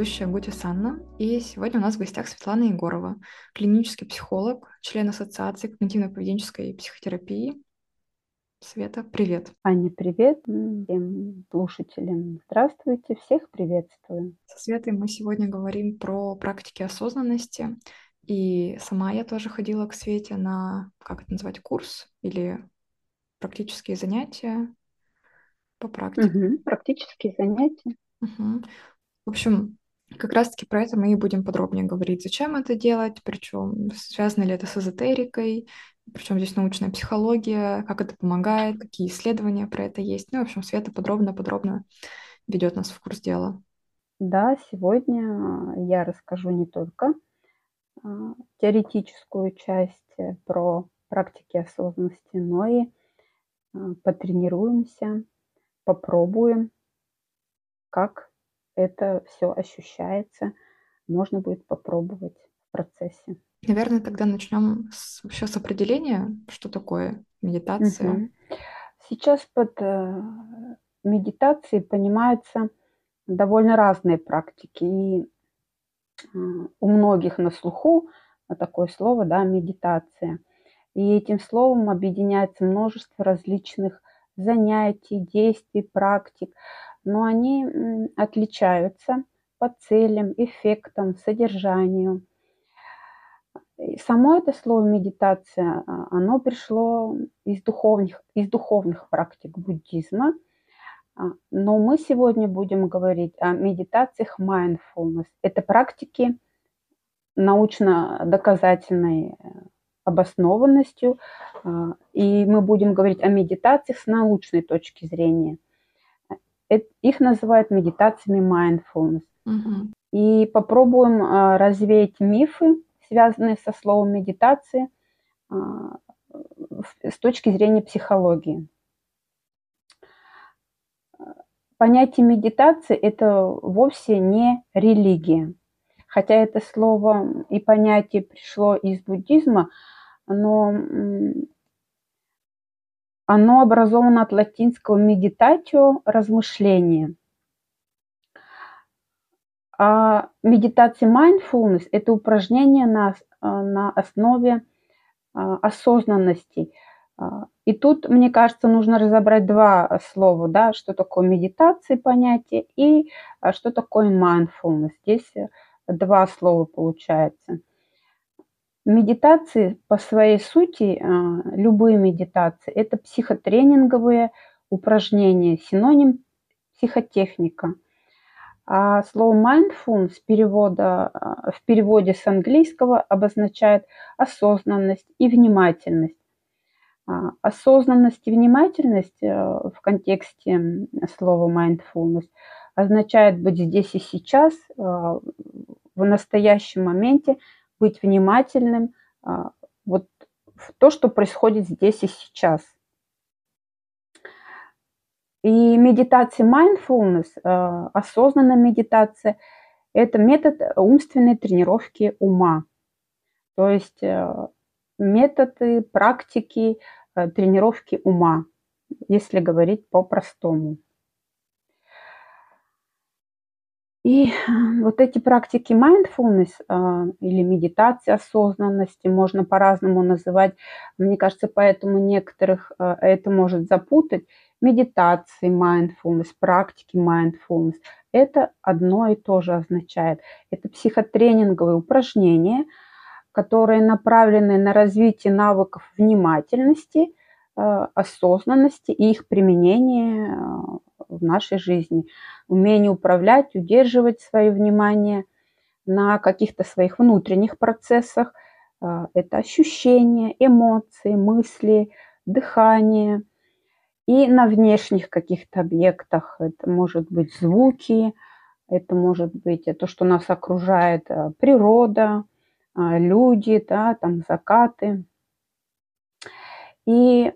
ведущая Гути Санна, и сегодня у нас в гостях Светлана Егорова, клинический психолог, член Ассоциации когнитивно-поведенческой психотерапии. Света, привет. Аня, привет. Всем слушателям здравствуйте. Всех приветствую. Со Светой мы сегодня говорим про практики осознанности. И сама я тоже ходила к Свете на, как это назвать, курс или практические занятия по практике. Угу, практические занятия. Угу. В общем, как раз-таки про это мы и будем подробнее говорить, зачем это делать, причем связано ли это с эзотерикой, причем здесь научная психология, как это помогает, какие исследования про это есть. Ну, в общем, Света подробно-подробно ведет нас в курс дела. Да, сегодня я расскажу не только а, теоретическую часть про практики осознанности, но и а, потренируемся, попробуем, как это все ощущается. Можно будет попробовать в процессе. Наверное, тогда начнем с, вообще с определения, что такое медитация. Угу. Сейчас под э, медитацией понимаются довольно разные практики. И э, у многих на слуху такое слово, да, медитация. И этим словом объединяется множество различных занятий, действий, практик, но они отличаются по целям, эффектам, содержанию. И само это слово медитация, а, оно пришло из духовных, из духовных практик буддизма, а, но мы сегодня будем говорить о медитациях mindfulness. Это практики научно-доказательной э, обоснованностью, а, и мы будем говорить о медитациях с научной точки зрения. Их называют медитациями mindfulness. Угу. И попробуем развеять мифы, связанные со словом медитация с точки зрения психологии. Понятие медитации – это вовсе не религия. Хотя это слово и понятие пришло из буддизма, но оно образовано от латинского meditatio – размышление. А медитация mindfulness – это упражнение на, на основе а, осознанности. А, и тут, мне кажется, нужно разобрать два слова, да, что такое медитация, понятие, и а, что такое mindfulness. Здесь два слова получается. Медитации по своей сути, любые медитации, это психотренинговые упражнения, синоним психотехника – а слово mindfulness перевода, а, в переводе с английского обозначает осознанность и внимательность. А, осознанность и внимательность э, в контексте слова mindfulness означает быть здесь и сейчас, э, в настоящем моменте, быть внимательным вот в то, что происходит здесь и сейчас – и медитация mindfulness, э, осознанная медитация, это метод умственной тренировки ума. То есть э, методы, практики э, тренировки ума, если говорить по-простому. И вот эти практики mindfulness или медитации осознанности можно по-разному называть. Мне кажется, поэтому некоторых это может запутать медитации mindfulness, практики mindfulness. Это одно и то же означает. Это психотренинговые упражнения, которые направлены на развитие навыков внимательности, э, осознанности и их применения э, в нашей жизни. Умение управлять, удерживать свое внимание на каких-то своих внутренних процессах. Э, это ощущения, эмоции, мысли, дыхание – и на внешних каких-то объектах. Это может быть звуки, это может быть то, что нас окружает э, природа, э, люди, да, там закаты. И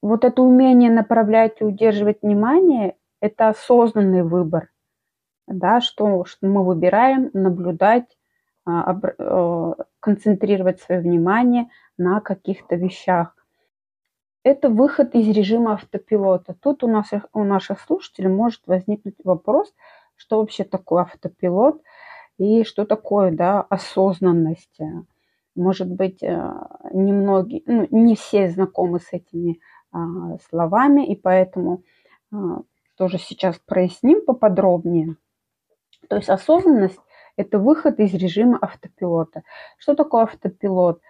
вот это умение направлять и удерживать внимание – это осознанный выбор, да, что, что мы выбираем наблюдать, э, концентрировать свое внимание на каких-то вещах это выход из режима автопилота. Тут у, нас, у наших слушателей может возникнуть вопрос, что вообще такое автопилот. И что такое, да, осознанность? Может быть, э, немногие, ну, не все знакомы с этими а, словами, и поэтому а, тоже сейчас проясним поподробнее. То есть осознанность – это выход из режима автопилота. Что такое автопилот?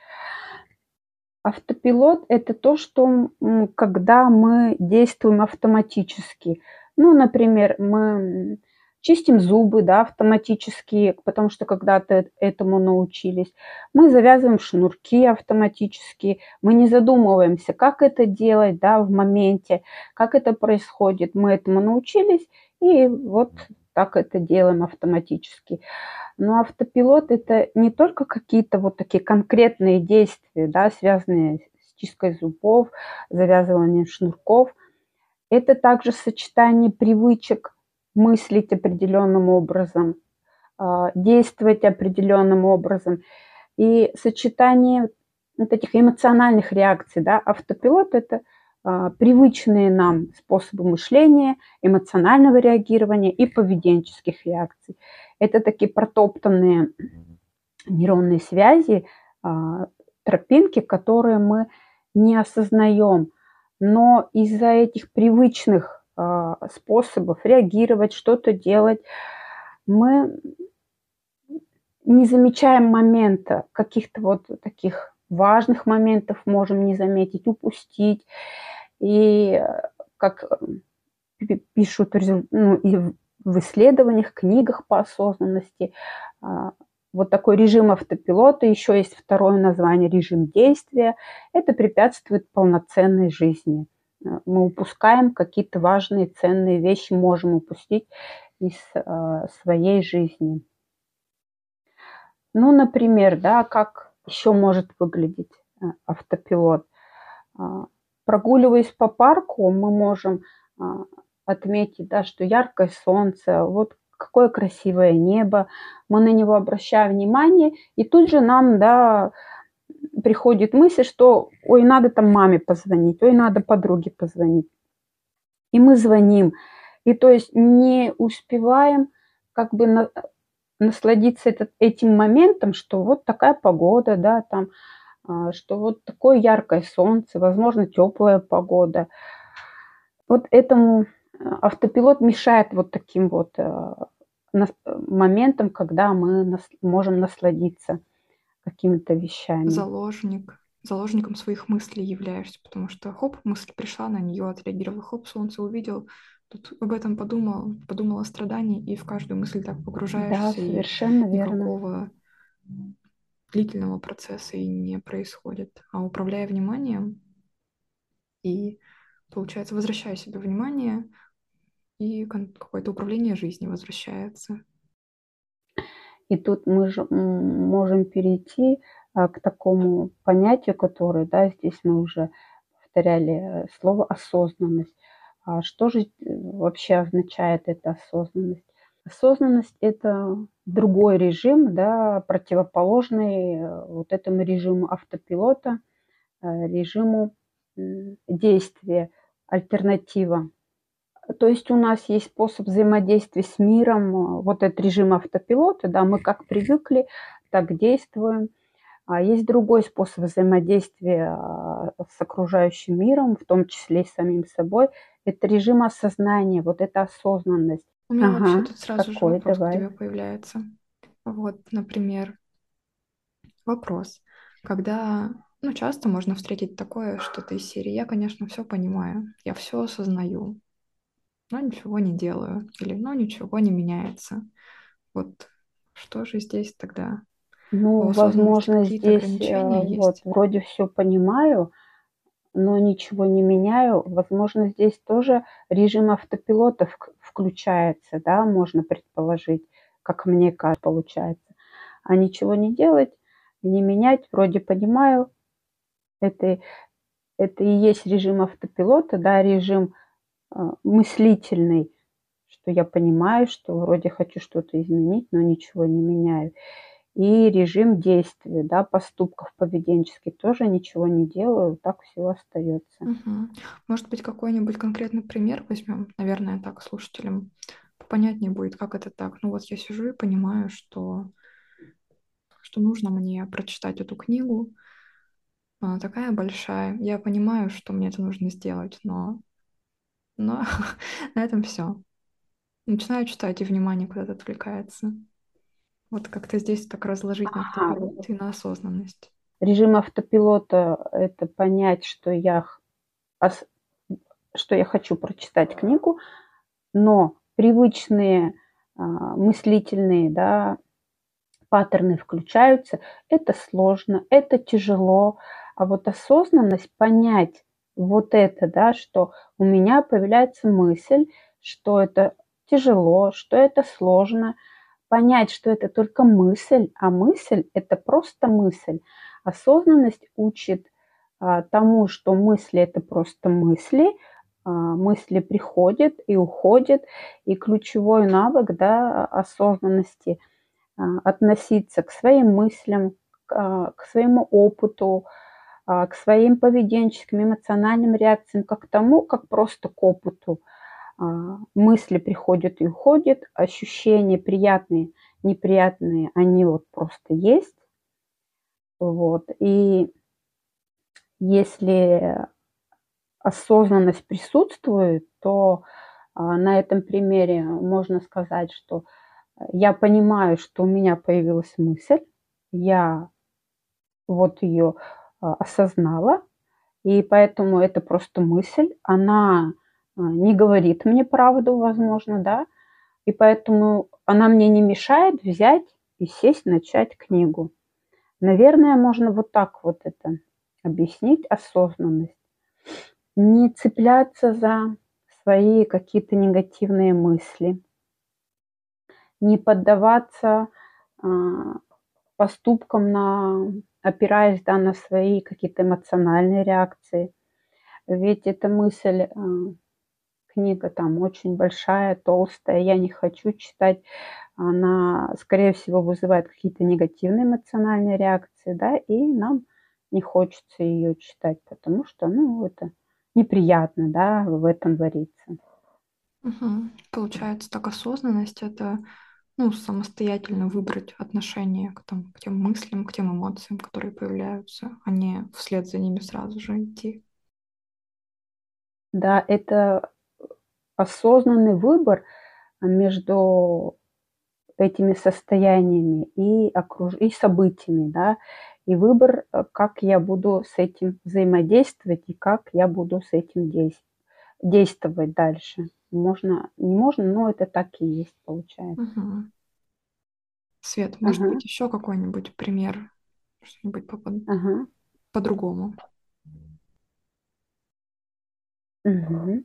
Автопилот – это то, что когда мы действуем автоматически. Ну, например, мы чистим зубы, да, автоматически, потому что когда-то этому научились. Мы завязываем шнурки автоматически, мы не задумываемся, как это делать, да, в моменте, как это происходит. Мы этому научились, и вот так это делаем автоматически. Но автопилот – это не только какие-то вот такие конкретные действия, да, связанные с чисткой зубов, завязыванием шнурков. Это также сочетание привычек мыслить определенным образом, а, действовать определенным образом. И сочетание вот этих эмоциональных реакций, да, автопилот – это а, привычные нам способы мышления, эмоционального реагирования и поведенческих реакций. Это такие протоптанные нейронные связи, а, тропинки, которые мы не осознаем. Но из-за этих привычных способов реагировать, что-то делать, мы не замечаем момента, каких-то вот таких важных моментов можем не заметить, упустить. И как пишут ну, и в исследованиях, книгах по осознанности, а, вот такой режим автопилота, еще есть второе название режим действия, это препятствует полноценной жизни – мы упускаем какие-то важные, ценные вещи, можем упустить из э, своей жизни. Ну, например, да, как еще может выглядеть э, автопилот. А, прогуливаясь по парку, мы можем а, отметить, да, что яркое солнце, вот какое красивое небо, мы на него обращаем внимание, и тут же нам, да, приходит мысль, что ой, надо там маме позвонить, ой, надо подруге позвонить. И мы звоним. И то есть не успеваем как бы на, насладиться этот, этим моментом, что вот такая погода, да, там, а, что вот такое яркое солнце, возможно, теплая погода. Вот этому а, автопилот мешает вот таким вот а, моментам, когда мы можем насладиться какими-то вещами. Заложник. Заложником своих мыслей являешься, потому что хоп, мысль пришла на нее, отреагировал, хоп, солнце увидел, тут об этом подумал, подумал о страдании, и в каждую мысль так погружаешься. Да, совершенно и верно. Никакого длительного процесса и не происходит. А управляя вниманием и, получается, возвращая себе внимание, и какое-то управление жизнью возвращается. И тут мы же можем перейти а, к такому понятию, которое, да, здесь мы уже повторяли э, слово осознанность. А что же э, вообще означает эта осознанность? Осознанность – это другой режим, да, противоположный э, вот этому режиму автопилота, режиму действия, альтернатива то есть у нас есть способ взаимодействия с миром, э, вот этот режим автопилота, да, мы как привыкли, так действуем. А есть другой способ взаимодействия а, с окружающим миром, в том числе и с самим собой. Это режим осознания, вот эта осознанность. У меня ага, вообще тут сразу какой, же вопрос давай. у тебя появляется. Вот, например, вопрос. Когда, ну, часто можно встретить такое что-то из серии «Я, конечно, все понимаю, я все осознаю, но ничего не делаю, или но ничего не меняется. Вот что же здесь тогда? Ну, возможно, здесь э, вот, вроде все понимаю, но ничего не меняю. Возможно, здесь тоже режим автопилота включается, да, можно предположить, как мне кажется, получается. А ничего не делать, не менять, вроде понимаю, это, это и есть режим автопилота, да, режим мыслительный, что я понимаю, что вроде хочу что-то изменить, но ничего не меняю. И режим действия, да, поступков поведенческих тоже ничего не делаю, так все остается. Угу. Может быть, какой-нибудь конкретный пример возьмем, наверное, так слушателям понятнее будет, как это так. Ну вот я сижу и понимаю, что, что нужно мне прочитать эту книгу. Она такая большая. Я понимаю, что мне это нужно сделать, но, но на этом все. Начинаю читать, и внимание куда-то отвлекается. Вот как-то здесь так разложить на автопилот и на осознанность. Режим автопилота – это понять, что я, что я хочу прочитать книгу, но привычные а, мыслительные да, паттерны включаются. Это сложно, это тяжело. А вот осознанность понять вот это, да, что у меня появляется мысль, что это тяжело, что это сложно, понять, что это только мысль, а мысль – это просто мысль. Осознанность учит а, тому, что мысли – это просто мысли, а, мысли приходят и уходят, и ключевой навык да, осознанности а, – относиться к своим мыслям, к, а, к своему опыту, к своим поведенческим, эмоциональным реакциям, как к тому, как просто к опыту – а, мысли приходят и уходят, ощущения приятные, неприятные, они вот просто есть. Вот. И если осознанность присутствует, то а, на этом примере можно сказать, что я понимаю, что у меня появилась мысль, я вот ее а, осознала, и поэтому это просто мысль, она а, не говорит мне правду, возможно, да, и поэтому она мне не мешает взять и сесть, начать книгу. Наверное, можно вот так вот это объяснить, осознанность. Не цепляться за свои какие-то негативные мысли, не поддаваться а, поступкам, на, опираясь да, на свои какие-то эмоциональные реакции. Ведь эта мысль а, книга там очень большая, толстая, я не хочу читать, она, скорее всего, вызывает какие-то негативные эмоциональные реакции, да, и нам не хочется ее читать, потому что, ну, это неприятно, да, в этом вариться. Угу. Получается, так осознанность это ну, самостоятельно выбрать отношение к, там, к тем мыслям, к тем эмоциям, которые появляются, а не вслед за ними сразу же идти. Да, это осознанный выбор между этими состояниями и, окруж... и событиями, да, и выбор, э, как я буду с этим взаимодействовать и как я буду с этим действовать, действовать дальше. Можно, не можно, но это так и есть, получается. Угу. Свет, может ага. быть, еще какой-нибудь пример, что-нибудь по- ага. по-другому? Угу.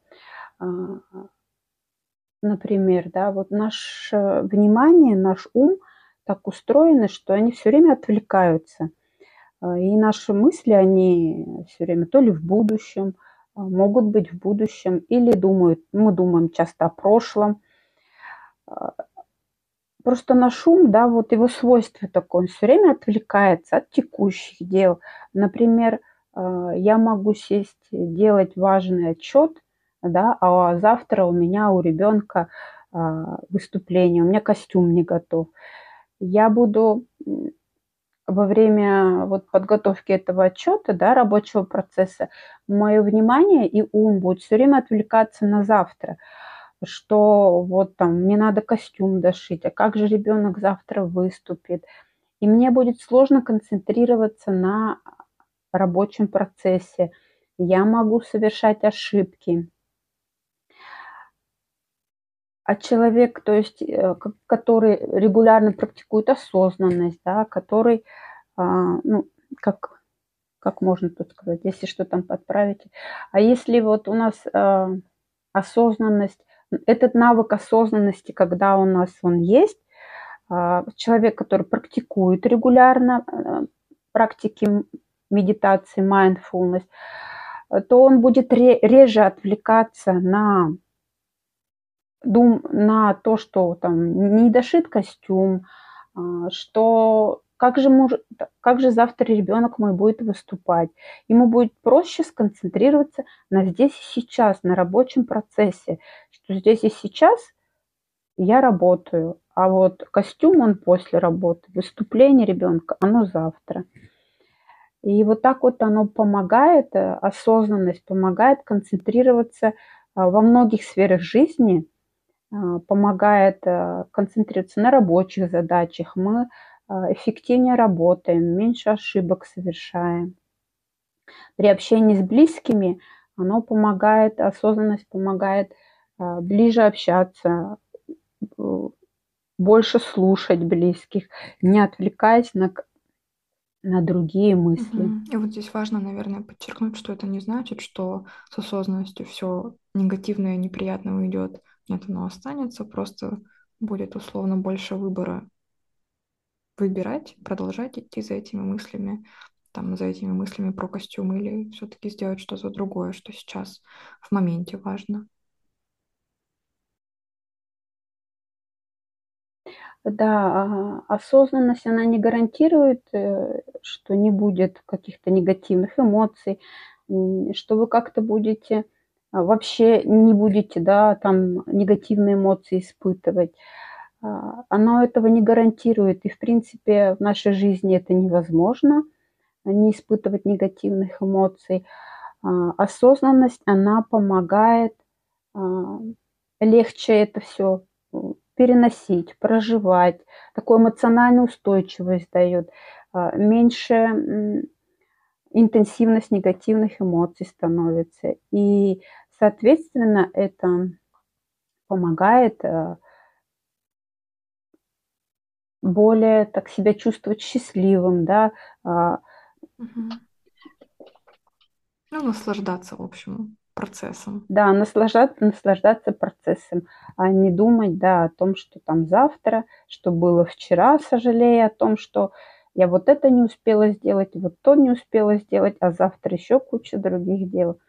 Например, да, вот наше внимание, наш ум так устроены, что они все время отвлекаются. А, и наши мысли, они все время то ли в будущем, могут быть в будущем, или думают, мы думаем часто о прошлом. Просто наш ум, да, вот его свойство такое, он все время отвлекается от текущих дел. Например, я могу сесть, делать важный отчет – да, а завтра у меня у ребенка а, выступление, у меня костюм не готов. Я буду во время вот подготовки этого отчета, да, рабочего процесса, мое внимание и ум будет все время отвлекаться на завтра, что вот там мне надо костюм дошить, а как же ребенок завтра выступит. И мне будет сложно концентрироваться на рабочем процессе. Я могу совершать ошибки а человек, то есть, э, который регулярно практикует осознанность, да, который, а, ну, как, как можно тут сказать, если что там подправить. А если вот у нас а, осознанность, этот навык осознанности, когда у нас он есть, а, человек, который практикует регулярно э, практики медитации, mindfulness, то он будет реже отвлекаться на дум на то, что там не дошит костюм, а, что как же, муж, как же завтра ребенок мой будет выступать. Ему будет проще сконцентрироваться на здесь и сейчас, на рабочем процессе, что здесь и сейчас я работаю, а вот костюм он после работы, выступление ребенка, оно завтра. И вот так вот оно помогает, э, осознанность помогает концентрироваться а, во многих сферах жизни, помогает э, концентрироваться на рабочих задачах. Мы а, эффективнее работаем, меньше ошибок совершаем. При общении с близкими оно помогает, осознанность помогает ближе общаться, больше слушать близких, не отвлекаясь на на другие мысли. И вот здесь важно, наверное, подчеркнуть, что это не значит, что с осознанностью все негативное, неприятное уйдет. Нет, оно останется, просто будет условно больше выбора выбирать, продолжать идти за этими мыслями, там, за этими мыслями про костюм или все-таки сделать что-то другое, что сейчас в моменте важно. Да, а, осознанность, она не гарантирует, э, что не будет каких-то негативных эмоций, что вы как-то будете вообще не будете, да, там негативные эмоции испытывать. А, оно этого не гарантирует. И, в принципе, в нашей жизни это невозможно, не испытывать негативных эмоций. Осознанность, она помогает легче это все переносить, проживать, такую эмоциональную устойчивость дает, а, меньше интенсивность негативных эмоций становится. И, соответственно, это помогает а, более так себя чувствовать счастливым, да. Угу. Ну, наслаждаться, в общем процессом. Да, наслаждаться, наслаждаться процессом, а не думать, да, о том, что там завтра, что было вчера, сожалея о том, что я вот это не успела сделать, вот то не успела сделать, а завтра еще куча других дел.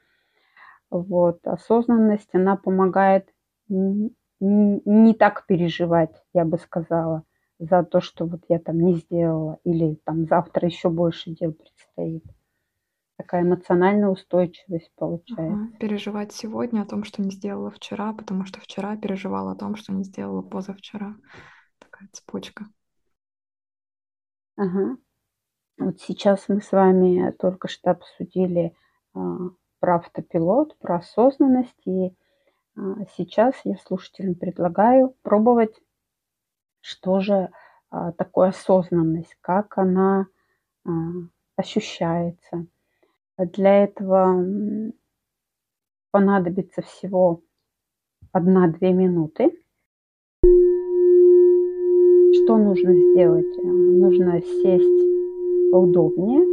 Вот, осознанность, она помогает не так переживать, я бы сказала, за то, что вот я там не сделала, или там завтра еще больше дел предстоит такая эмоциональная устойчивость получается. Ага. Переживать сегодня о том, что не сделала вчера, потому что вчера переживала о том, что не сделала позавчера. Такая цепочка. Ага. Вот сейчас мы с вами только что обсудили а, про автопилот, про осознанность. И а, сейчас я слушателям предлагаю пробовать, что же а, такое осознанность, как она а, ощущается. Для этого понадобится всего 1-2 минуты. Что нужно сделать? Нужно сесть поудобнее,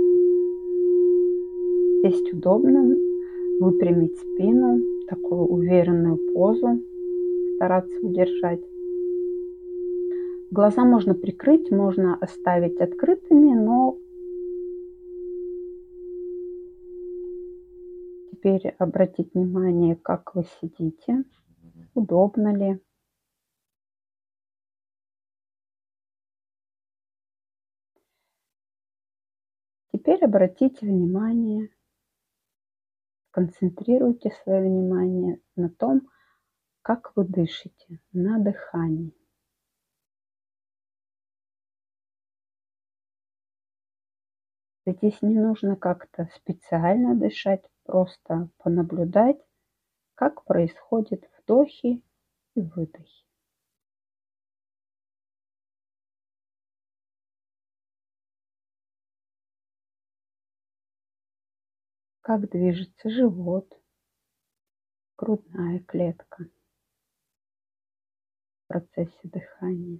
сесть удобно, выпрямить спину, такую уверенную позу, стараться удержать. Глаза можно прикрыть, можно оставить открытыми, но теперь обратить внимание, как вы сидите, удобно ли. Теперь обратите внимание, концентрируйте свое внимание на том, как вы дышите, на дыхании. Здесь не нужно как-то специально дышать, просто понаблюдать, как происходят вдохи и выдохи. Как движется живот, грудная клетка в процессе дыхания.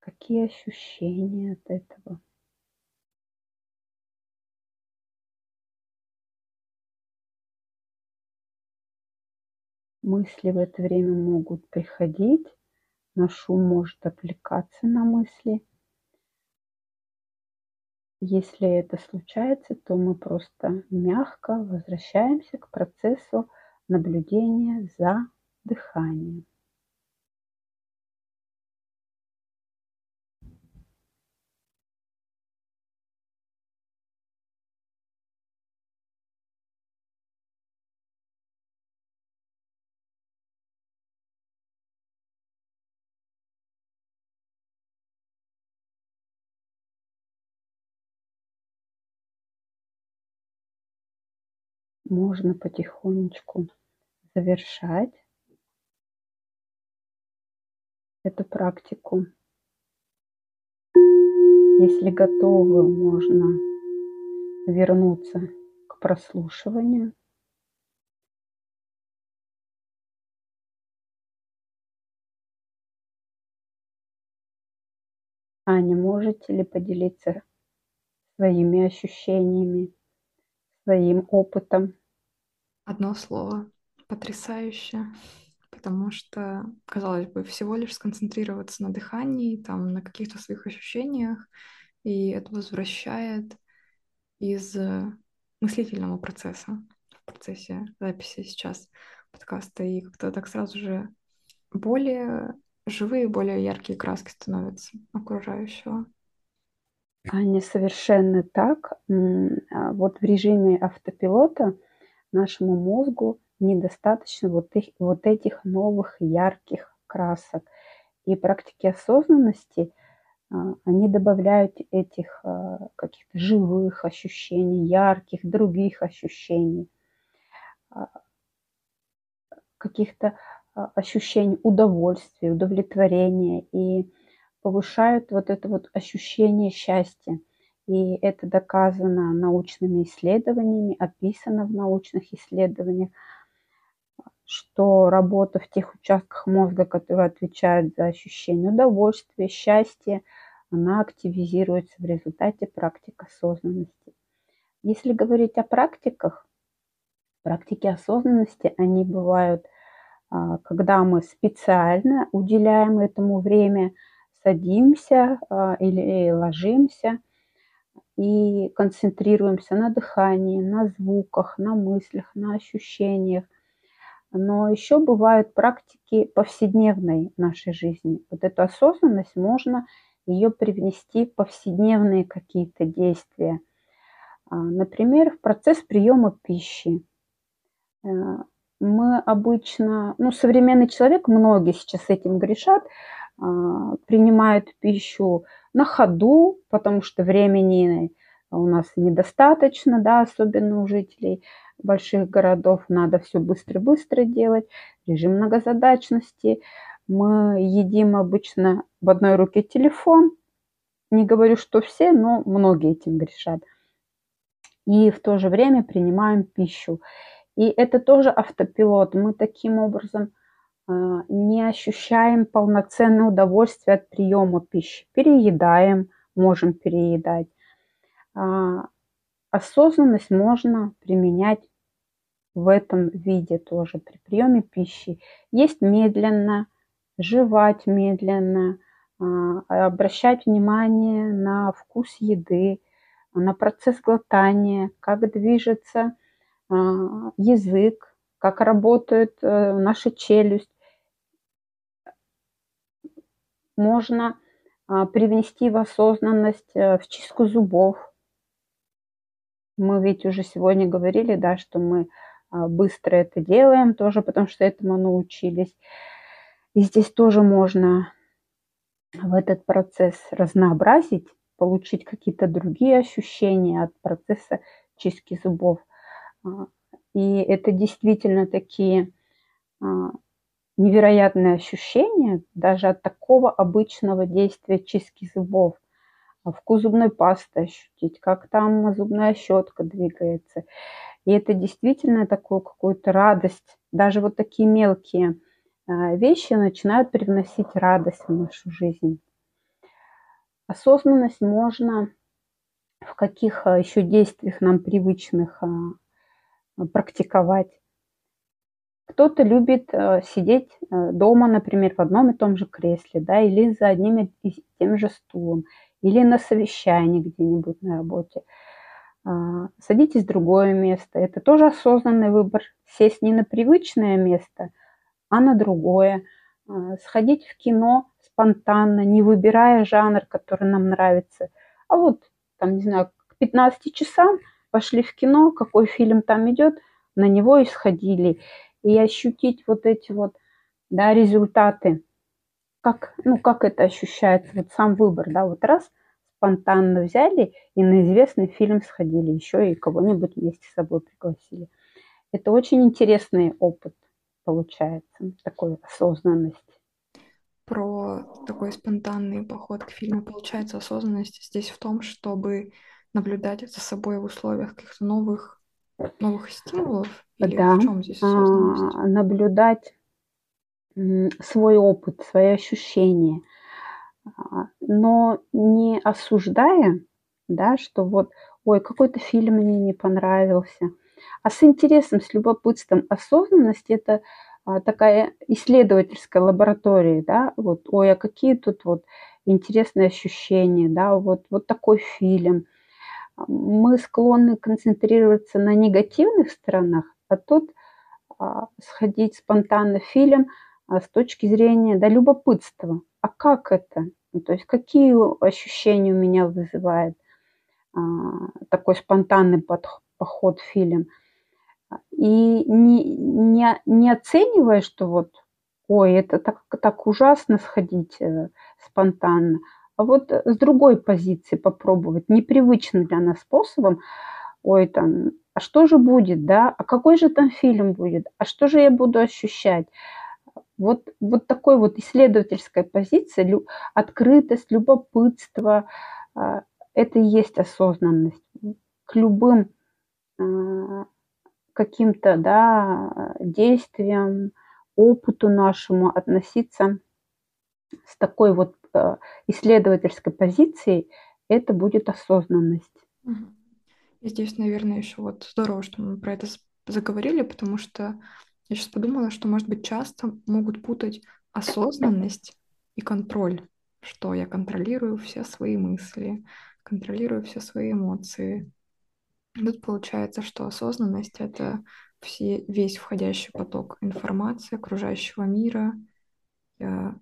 Какие ощущения от этого? Мысли в это время могут приходить, на шум может отвлекаться на мысли. Если это случается, то мы просто мягко возвращаемся к процессу наблюдения за дыханием. Можно потихонечку завершать эту практику. Если готовы, можно вернуться к прослушиванию. Аня, можете ли поделиться своими ощущениями, своим опытом? Одно слово. Потрясающе. Потому что, казалось бы, всего лишь сконцентрироваться на дыхании, там, на каких-то своих ощущениях, и это возвращает из мыслительного процесса, в процессе записи сейчас подкаста, и как-то так сразу же более живые, более яркие краски становятся окружающего. Аня, совершенно так. А вот в режиме автопилота нашему мозгу недостаточно вот, их, вот этих новых ярких красок. И практики осознанности, а, они добавляют этих а, каких-то живых ощущений, ярких, других ощущений, каких-то ощущение удовольствия, удовлетворения и повышают вот это вот ощущение счастья. И это доказано научными исследованиями, описано в научных исследованиях, что работа в тех участках мозга, которые отвечают за ощущение удовольствия, счастья, она активизируется в результате практик осознанности. Если говорить о практиках, практики осознанности, они бывают – а, когда мы специально уделяем этому время, садимся а, или ложимся и концентрируемся на дыхании, на звуках, на мыслях, на ощущениях. Но еще бывают практики повседневной нашей жизни. Вот эту осознанность можно ее привнести в повседневные какие-то действия. А, например, в процесс приема пищи э, мы обычно, ну, современный человек, многие сейчас этим грешат, принимают пищу на ходу, потому что времени у нас недостаточно, да, особенно у жителей больших городов, надо все быстро-быстро делать, режим многозадачности. Мы едим обычно в одной руке телефон, не говорю, что все, но многие этим грешат. И в то же время принимаем пищу. И это тоже автопилот. Мы таким образом а, не ощущаем полноценное удовольствие от приема пищи. Переедаем, можем переедать. А, осознанность можно применять в этом виде тоже при приеме пищи. Есть медленно, жевать медленно, а, обращать внимание на вкус еды, на процесс глотания, как движется а, язык, как работает э, наша челюсть. Можно а, привнести в осознанность, э, в чистку зубов. Мы ведь уже сегодня говорили, да, что мы а, быстро это делаем тоже, потому что этому научились. И здесь тоже можно в этот процесс разнообразить, получить какие-то другие ощущения от процесса чистки зубов – а, и это действительно такие а, невероятные ощущения даже от такого обычного действия чистки зубов. А вкус зубной пасты ощутить, как там зубная щетка двигается. И это действительно такую какую-то радость. Даже вот такие мелкие вещи начинают привносить радость в нашу жизнь. Осознанность можно в каких еще действиях нам привычных практиковать. Кто-то любит э, сидеть э, дома, например, в одном и том же кресле, да, или за одним и тем же стулом, или на совещании где-нибудь на работе. А, садитесь в другое место. Это тоже осознанный выбор. Сесть не на привычное место, а на другое. А, сходить в кино спонтанно, не выбирая жанр, который нам нравится. А вот, там, не знаю, к 15 часам – пошли в кино, какой фильм там идет, на него исходили. И ощутить вот эти вот да, результаты, как, ну, как это ощущается, вот сам выбор, да, вот раз спонтанно взяли и на известный фильм сходили, еще и кого-нибудь вместе с собой пригласили. Это очень интересный опыт получается, такой осознанность. Про такой спонтанный поход к фильму получается осознанность здесь в том, чтобы наблюдать за собой в условиях каких-то новых, новых стимулов? Или Да, в чем здесь а, наблюдать свой опыт, свои ощущения, а, но не осуждая, да, что вот, ой, какой-то фильм мне не понравился, а с интересом, с любопытством. Осознанность– это а, такая исследовательская лаборатория, да, вот, ой, а какие тут вот интересные ощущения, да, вот, вот такой фильм. Мы склонны концентрироваться на негативных сторонах, а тут а, сходить спонтанно фильм а, с точки зрения да, любопытства. А как это? Ну, то есть какие ощущения у меня вызывает а, такой спонтанный поход фильм. И не, не, не оценивая, что вот, ой, это так, так ужасно сходить э, спонтанно, а вот с другой позиции попробовать, непривычным для нас способом, ой, там, а что же будет, да, а какой же там фильм будет, а что же я буду ощущать. Вот, вот такой вот исследовательская позиция, лю, открытость, любопытство, э, это и есть осознанность. К любым э, каким-то да, действиям, опыту нашему относиться с такой вот э, исследовательской позицией, это будет осознанность. И здесь, наверное, еще вот здорово, что мы про это заговорили, потому что я сейчас подумала, что, может быть, часто могут путать осознанность и контроль, что я контролирую все свои мысли, контролирую все свои эмоции. Тут получается, что осознанность — это все, весь входящий поток информации окружающего мира. Я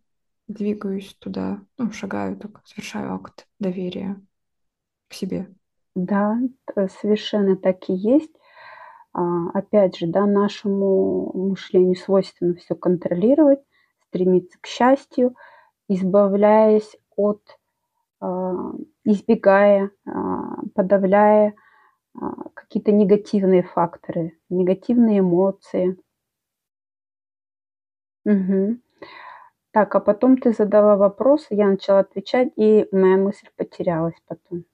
двигаюсь туда, ну, шагаю, так, совершаю акт доверия к себе. Да, совершенно так и есть. А, опять же, да, нашему мышлению свойственно все контролировать, стремиться к счастью, избавляясь от, а, избегая, а, подавляя какие-то негативные факторы, негативные эмоции. Угу. Так, а потом ты задала вопрос, я начала отвечать, и моя мысль потерялась потом.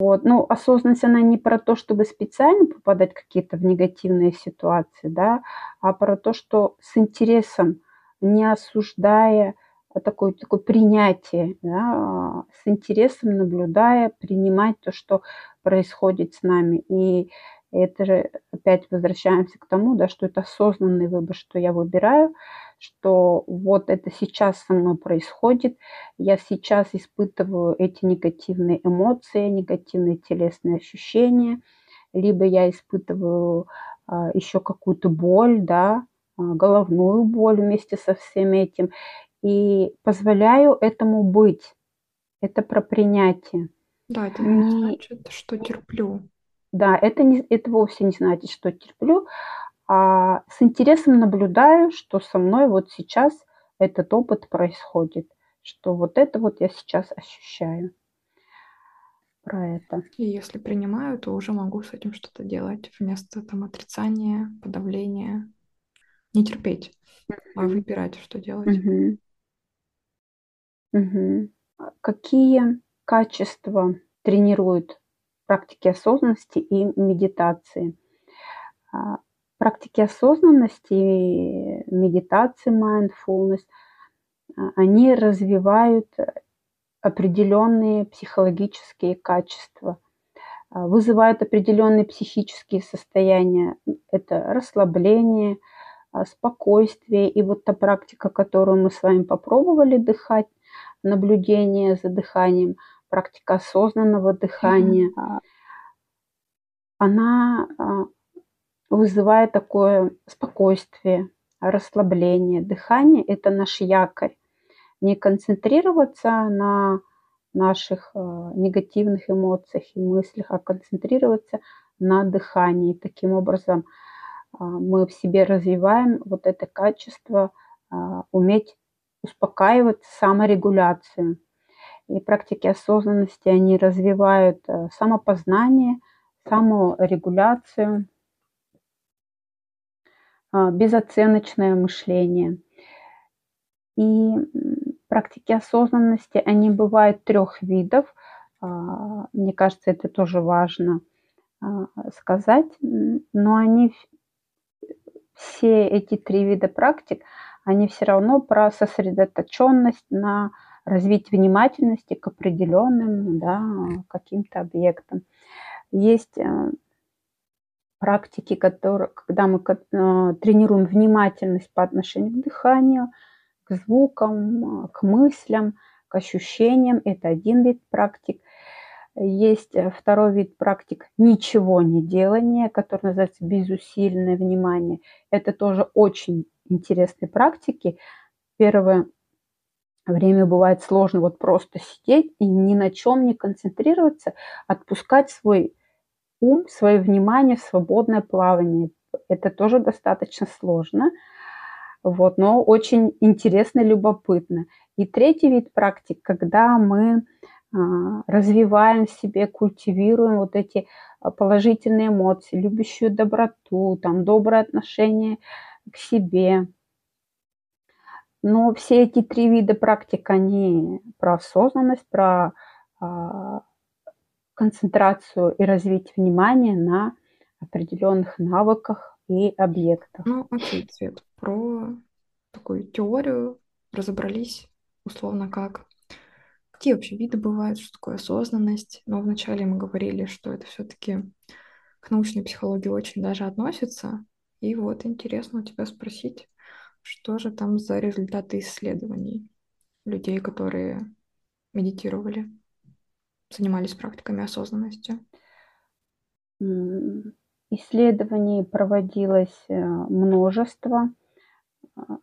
Вот. Ну, осознанность, она не про то, чтобы специально попадать какие-то в негативные ситуации, да, а про то, что с интересом, не осуждая, а такое, такое принятие, да, с интересом наблюдая, принимать то, что происходит с нами. И это же опять возвращаемся к тому, да, что это осознанный выбор, что я выбираю, что вот это сейчас со мной происходит, я сейчас испытываю эти негативные эмоции, негативные телесные ощущения, либо я испытываю а, еще какую-то боль, да, а, головную боль вместе со всем этим, и позволяю этому быть. Это про принятие. Да, это не значит, что терплю. Да, это, не, это вовсе не значит, что терплю, а с интересом наблюдаю, что со мной вот сейчас этот опыт происходит, что вот это вот я сейчас ощущаю про это. И если принимаю, то уже могу с этим что-то делать вместо там отрицания, подавления. Не терпеть, mm-hmm. а выбирать, что делать. Mm-hmm. Mm-hmm. Какие качества тренируют практики осознанности и медитации? Практики осознанности, медитации, mindfulness, а, они развивают определенные психологические качества, а, вызывают определенные психические состояния. Это расслабление, а, спокойствие. И вот та практика, которую мы с вами попробовали дыхать, наблюдение за дыханием, практика осознанного дыхания, mm-hmm. она вызывает такое спокойствие, расслабление. Дыхание – это наш якорь. Не концентрироваться на наших э, негативных эмоциях и мыслях, а концентрироваться на дыхании. Таким образом, э, мы в себе развиваем вот это качество э, уметь успокаивать саморегуляцию. И практики осознанности, они развивают самопознание, саморегуляцию, безоценочное мышление. И практики осознанности, они бывают трех видов. А, мне кажется, это тоже важно а, сказать. Но они, все эти три вида практик, они все равно про сосредоточенность на развитие внимательности к определенным да, каким-то объектам. Есть э, практики, которые, когда мы э, тренируем внимательность по отношению к дыханию, к звукам, к мыслям, к ощущениям. Это один вид практик. Есть э, второй вид практик ничего не делания, который называется безусильное внимание. Это тоже очень интересные практики. Первое время бывает сложно вот просто сидеть и ни на чем не концентрироваться, отпускать свой ум, свое внимание в свободное плавание. Это тоже достаточно сложно, вот, но очень интересно и любопытно. И третий вид практик, когда мы а, развиваем в себе, культивируем вот эти а, положительные эмоции, любящую доброту, там, доброе отношение к себе. Но все эти три вида практик, они про осознанность, про а, концентрацию и развитие внимания на определенных навыках и объектах. Ну, окей, Свет, про такую теорию разобрались, условно, как какие вообще виды бывают, что такое осознанность. Но вначале мы говорили, что это все-таки к научной психологии очень даже относится. И вот интересно у тебя спросить, что же там за результаты исследований людей, которые медитировали? Занимались практиками осознанности? Исследований проводилось э, множество. А,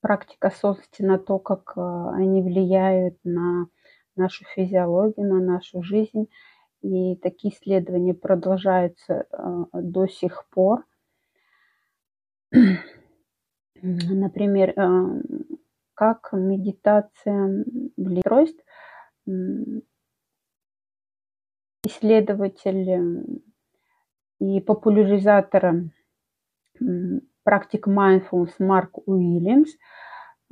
практика осознанности на то, как э, они влияют на нашу физиологию, на нашу жизнь. И такие исследования продолжаются э, до сих пор. Например, как медитация влияет исследователь и популяризатор практик mindfulness Марк Уильямс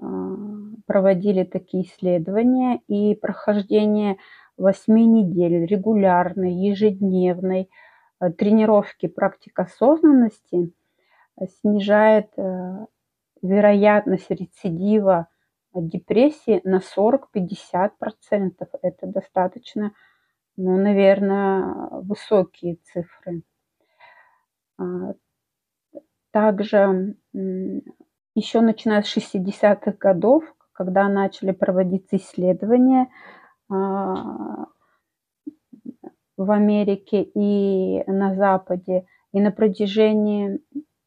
а, проводили такие исследования и прохождение 8 недель регулярной, ежедневной а, тренировки практик осознанности снижает а, вероятность рецидива депрессии на 40-50%. Это достаточно ну, наверное, высокие цифры. А, также еще начиная с 60-х годов, когда начали проводиться исследования а, в Америке и на Западе, и на протяжении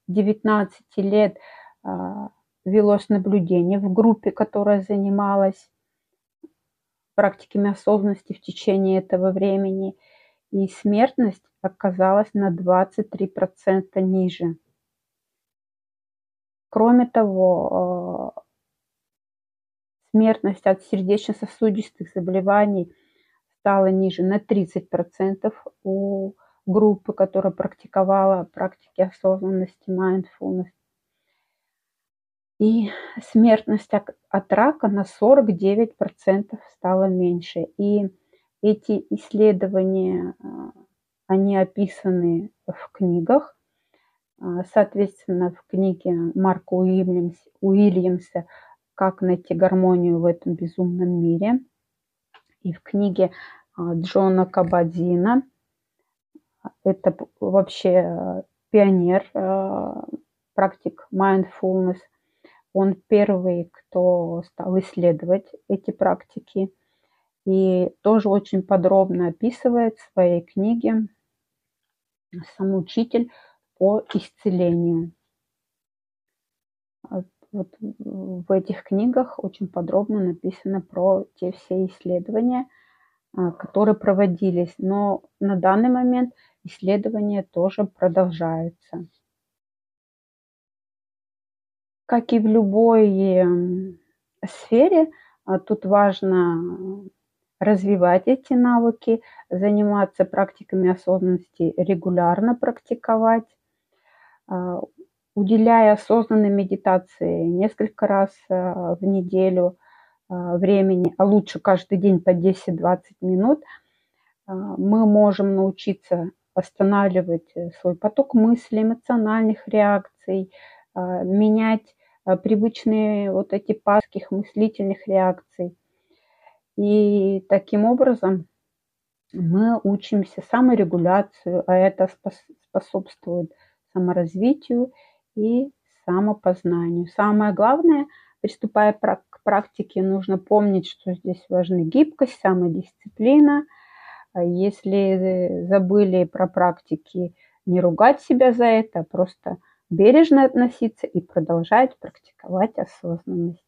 19 лет а, велось наблюдение в группе, которая занималась практиками осознанности в течение этого времени, и смертность оказалась на 23% ниже. Кроме того, э, смертность от сердечно-сосудистых заболеваний стала ниже на 30% у группы, которая практиковала практики осознанности, mindfulness и смертность от рака на 49% стала меньше. И эти исследования, а, они описаны в книгах. А, соответственно, в книге Марка Уильямс, Уильямса «Как найти гармонию в этом безумном мире» и в книге а, Джона Кабадзина. Это вообще пионер практик mindfulness – он первый, кто стал исследовать эти практики и тоже очень подробно описывает в своей книге сам учитель по исцелению. Вот в этих книгах очень подробно написано про те все исследования, а, которые проводились. Но на данный момент исследования тоже продолжаются как и в любой эм, сфере, а, тут важно развивать эти навыки, заниматься практиками осознанности, регулярно практиковать, а, уделяя осознанной медитации несколько раз в неделю времени, а лучше каждый день по 10-20 минут, мы можем научиться останавливать свой поток мыслей, эмоциональных реакций, менять привычные вот эти паских мыслительных реакций. И таким образом мы учимся саморегуляцию, а это способствует саморазвитию и самопознанию. Самое главное, приступая к практике, нужно помнить, что здесь важны гибкость, самодисциплина. А если забыли про практики, не ругать себя за это, а просто бережно относиться и продолжать практиковать осознанность.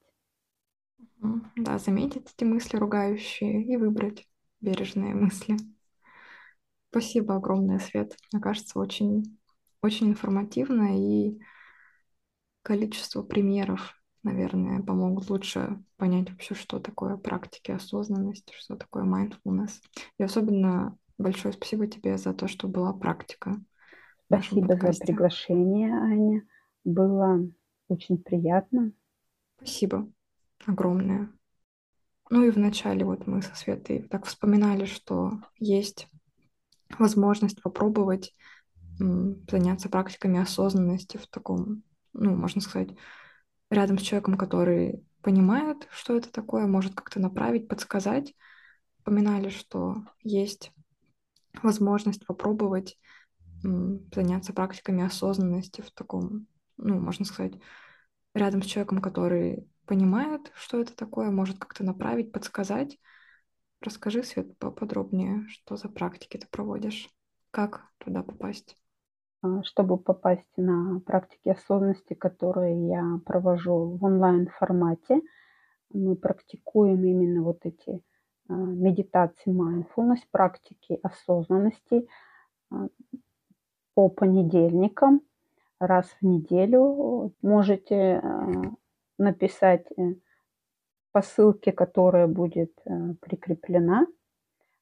Да, заметить эти мысли ругающие и выбрать бережные мысли. Спасибо огромное, Свет. Мне кажется, очень, очень информативно и количество примеров, наверное, помогут лучше понять вообще, что такое практики осознанности, что такое mindfulness. И особенно большое спасибо тебе за то, что была практика. Спасибо за приглашение, Аня. Было очень приятно. Спасибо огромное. Ну и вначале вот мы со Светой так вспоминали, что есть возможность попробовать заняться практиками осознанности в таком, ну, можно сказать, рядом с человеком, который понимает, что это такое, может как-то направить, подсказать. Вспоминали, что есть возможность попробовать заняться практиками осознанности в таком, ну, можно сказать, рядом с человеком, который понимает, что это такое, может как-то направить, подсказать. Расскажи, Свет, поподробнее, что за практики ты проводишь, как туда попасть. А, чтобы попасть на практики осознанности, которые я провожу в онлайн-формате, мы практикуем именно вот эти а, медитации mindfulness, практики осознанности а, по понедельникам раз в неделю. Можете написать э, по ссылке, которая будет э, прикреплена,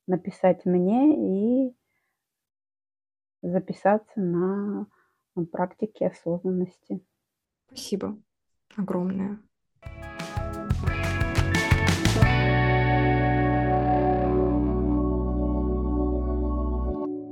написать мне и записаться на практике осознанности. Спасибо огромное.